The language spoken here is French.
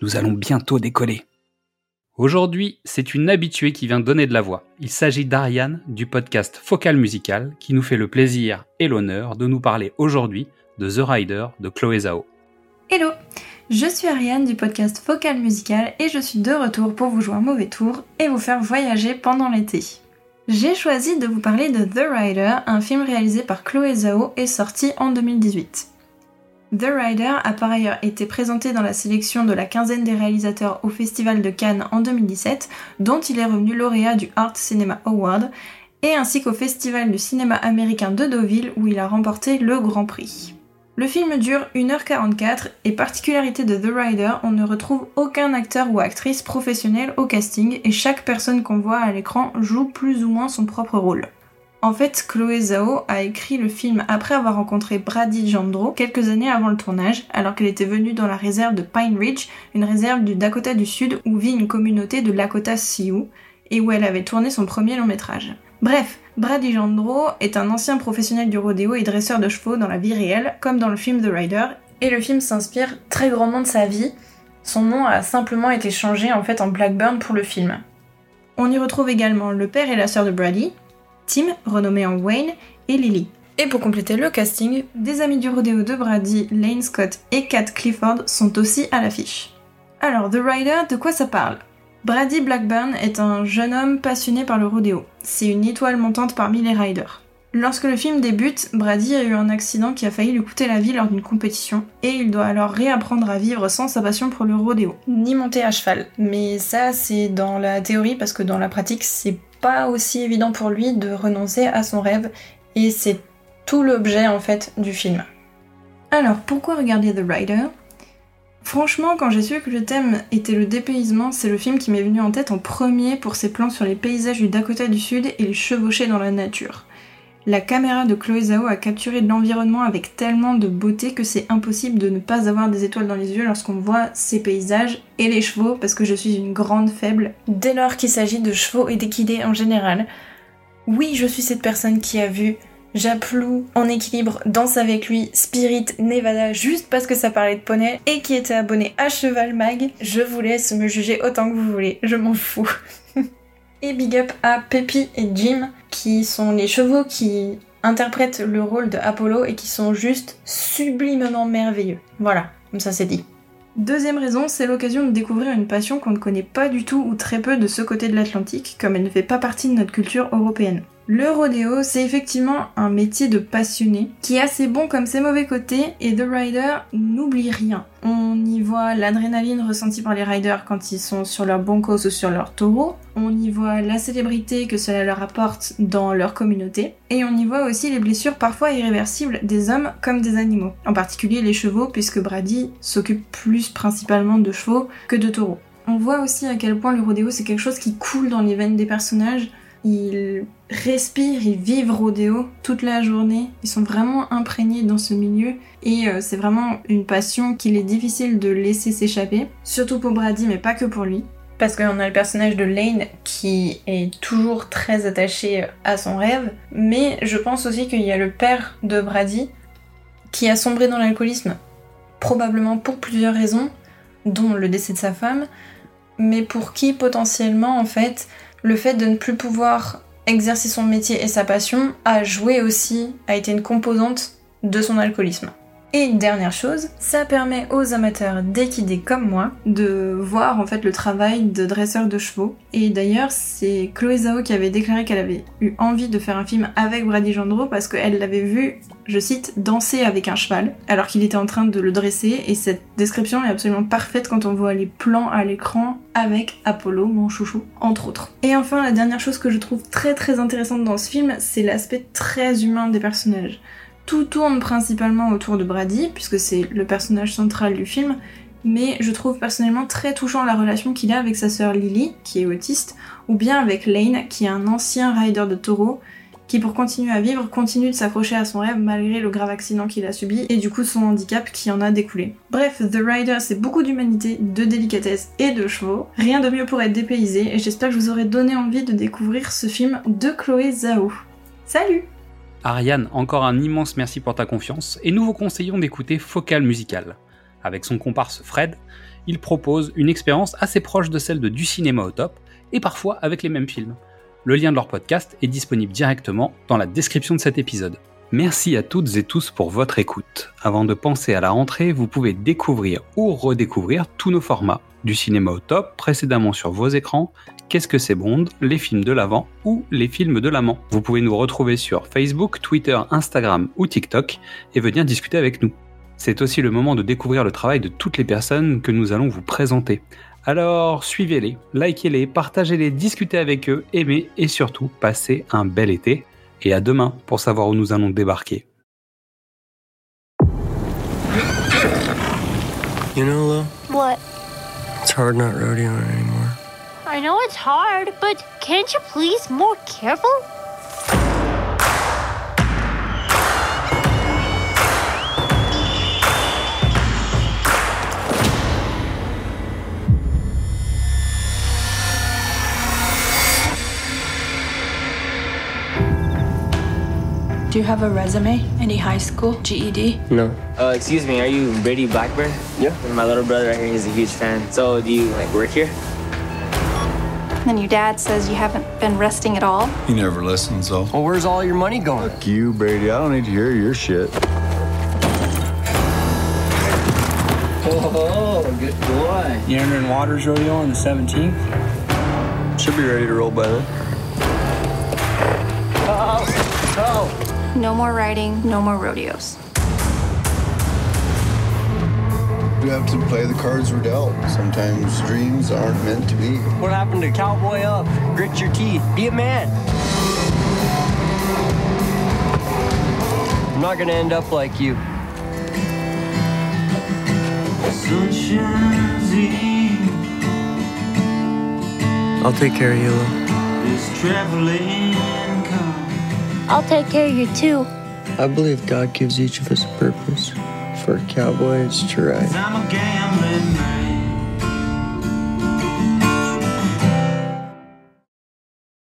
nous allons bientôt décoller. Aujourd'hui, c'est une habituée qui vient donner de la voix. Il s'agit d'Ariane du podcast Focal Musical qui nous fait le plaisir et l'honneur de nous parler aujourd'hui de The Rider de Chloé Zhao. Hello, je suis Ariane du podcast Focal Musical et je suis de retour pour vous jouer un mauvais tour et vous faire voyager pendant l'été. J'ai choisi de vous parler de The Rider, un film réalisé par Chloé Zhao et sorti en 2018. The Rider a par ailleurs été présenté dans la sélection de la quinzaine des réalisateurs au Festival de Cannes en 2017, dont il est revenu lauréat du Art Cinema Award, et ainsi qu'au Festival du cinéma américain de Deauville où il a remporté le Grand Prix. Le film dure 1h44 et particularité de The Rider, on ne retrouve aucun acteur ou actrice professionnel au casting et chaque personne qu'on voit à l'écran joue plus ou moins son propre rôle. En fait, Chloé Zhao a écrit le film après avoir rencontré Brady Jandro quelques années avant le tournage, alors qu'elle était venue dans la réserve de Pine Ridge, une réserve du Dakota du Sud où vit une communauté de Lakota Sioux, et où elle avait tourné son premier long métrage. Bref, Brady Jandro est un ancien professionnel du rodéo et dresseur de chevaux dans la vie réelle, comme dans le film The Rider, et le film s'inspire très grandement de sa vie. Son nom a simplement été changé en fait en Blackburn pour le film. On y retrouve également le père et la sœur de Brady, Tim, renommé en Wayne, et Lily. Et pour compléter le casting, des amis du rodéo de Brady, Lane Scott et Kat Clifford sont aussi à l'affiche. Alors, The Rider, de quoi ça parle? Brady Blackburn est un jeune homme passionné par le rodéo. C'est une étoile montante parmi les riders. Lorsque le film débute, Brady a eu un accident qui a failli lui coûter la vie lors d'une compétition, et il doit alors réapprendre à vivre sans sa passion pour le rodéo, ni monter à cheval. Mais ça, c'est dans la théorie, parce que dans la pratique, c'est pas aussi évident pour lui de renoncer à son rêve et c'est tout l'objet en fait du film. Alors pourquoi regarder The Rider? Franchement, quand j'ai su que le thème était le dépaysement, c'est le film qui m'est venu en tête en premier pour ses plans sur les paysages du Dakota du Sud et les chevauchés dans la nature. La caméra de Chloé Zhao a capturé l'environnement avec tellement de beauté que c'est impossible de ne pas avoir des étoiles dans les yeux lorsqu'on voit ces paysages et les chevaux parce que je suis une grande faible dès lors qu'il s'agit de chevaux et d'équidés en général. Oui, je suis cette personne qui a vu Japlou en équilibre, Danse avec lui, Spirit, Nevada, juste parce que ça parlait de poney, et qui était abonné à Cheval Mag. Je vous laisse me juger autant que vous voulez, je m'en fous. et big up à Peppy et Jim qui sont les chevaux qui interprètent le rôle de Apollo et qui sont juste sublimement merveilleux. Voilà, comme ça c'est dit. Deuxième raison, c'est l'occasion de découvrir une passion qu'on ne connaît pas du tout ou très peu de ce côté de l'Atlantique, comme elle ne fait pas partie de notre culture européenne. Le rodéo, c'est effectivement un métier de passionné qui a ses bons comme ses mauvais côtés et The Rider n'oublie rien. On y voit l'adrénaline ressentie par les riders quand ils sont sur leur boncos ou sur leur taureau. On y voit la célébrité que cela leur apporte dans leur communauté. Et on y voit aussi les blessures parfois irréversibles des hommes comme des animaux. En particulier les chevaux puisque Brady s'occupe plus principalement de chevaux que de taureaux. On voit aussi à quel point le rodéo c'est quelque chose qui coule dans les veines des personnages ils respirent, ils vivent rodéo toute la journée. Ils sont vraiment imprégnés dans ce milieu et euh, c'est vraiment une passion qu'il est difficile de laisser s'échapper. Surtout pour Brady, mais pas que pour lui. Parce qu'on a le personnage de Lane qui est toujours très attaché à son rêve, mais je pense aussi qu'il y a le père de Brady qui a sombré dans l'alcoolisme, probablement pour plusieurs raisons, dont le décès de sa femme, mais pour qui potentiellement en fait le fait de ne plus pouvoir exercer son métier et sa passion a joué aussi, a été une composante de son alcoolisme. Et une dernière chose, ça permet aux amateurs d'équidés comme moi de voir en fait le travail de dresseur de chevaux. Et d'ailleurs, c'est Chloé Zhao qui avait déclaré qu'elle avait eu envie de faire un film avec Brady Gendro parce qu'elle l'avait vu, je cite, danser avec un cheval alors qu'il était en train de le dresser. Et cette description est absolument parfaite quand on voit les plans à l'écran avec Apollo, mon chouchou, entre autres. Et enfin, la dernière chose que je trouve très très intéressante dans ce film, c'est l'aspect très humain des personnages. Tout tourne principalement autour de Brady, puisque c'est le personnage central du film, mais je trouve personnellement très touchant la relation qu'il a avec sa sœur Lily, qui est autiste, ou bien avec Lane, qui est un ancien rider de taureau, qui pour continuer à vivre continue de s'accrocher à son rêve malgré le grave accident qu'il a subi et du coup son handicap qui en a découlé. Bref, The Rider c'est beaucoup d'humanité, de délicatesse et de chevaux. Rien de mieux pour être dépaysé et j'espère que je vous aurai donné envie de découvrir ce film de Chloé Zhao. Salut Ariane, encore un immense merci pour ta confiance et nous vous conseillons d'écouter Focal Musical. Avec son comparse Fred, il propose une expérience assez proche de celle de Du cinéma au top et parfois avec les mêmes films. Le lien de leur podcast est disponible directement dans la description de cet épisode. Merci à toutes et tous pour votre écoute. Avant de penser à la rentrée, vous pouvez découvrir ou redécouvrir tous nos formats. Du cinéma au top, précédemment sur vos écrans, Qu'est-ce que c'est Bond, les films de l'avant ou les films de l'amant. Vous pouvez nous retrouver sur Facebook, Twitter, Instagram ou TikTok et venir discuter avec nous. C'est aussi le moment de découvrir le travail de toutes les personnes que nous allons vous présenter. Alors suivez-les, likez-les, partagez-les, discutez avec eux, aimez et surtout passez un bel été. Et à demain pour savoir où nous allons débarquer. You know, What? it's hard not rodeoing anymore. I know it's hard, but can't you please more careful? Do you have a resume? Any high school, GED? No. Uh, excuse me, are you Brady Blackburn? Yeah. My little brother right here, he's a huge fan. So, do you like work here? Then your dad says you haven't been resting at all. He never listens, though. Well, where's all your money going? Fuck you, Brady. I don't need to hear your shit. Oh, good boy. You entering Waters Rodeo on the 17th? Should be ready to roll by then. No more riding, no more rodeos. You have to play the cards we're dealt. Sometimes dreams aren't meant to be. What happened to cowboy up? Grit your teeth. Be a man. I'm not gonna end up like you. I'll take care of you, Lil. I'll take care of you too. I believe God gives each of us a purpose. For a cowboy, it's to ride. I'm a gambling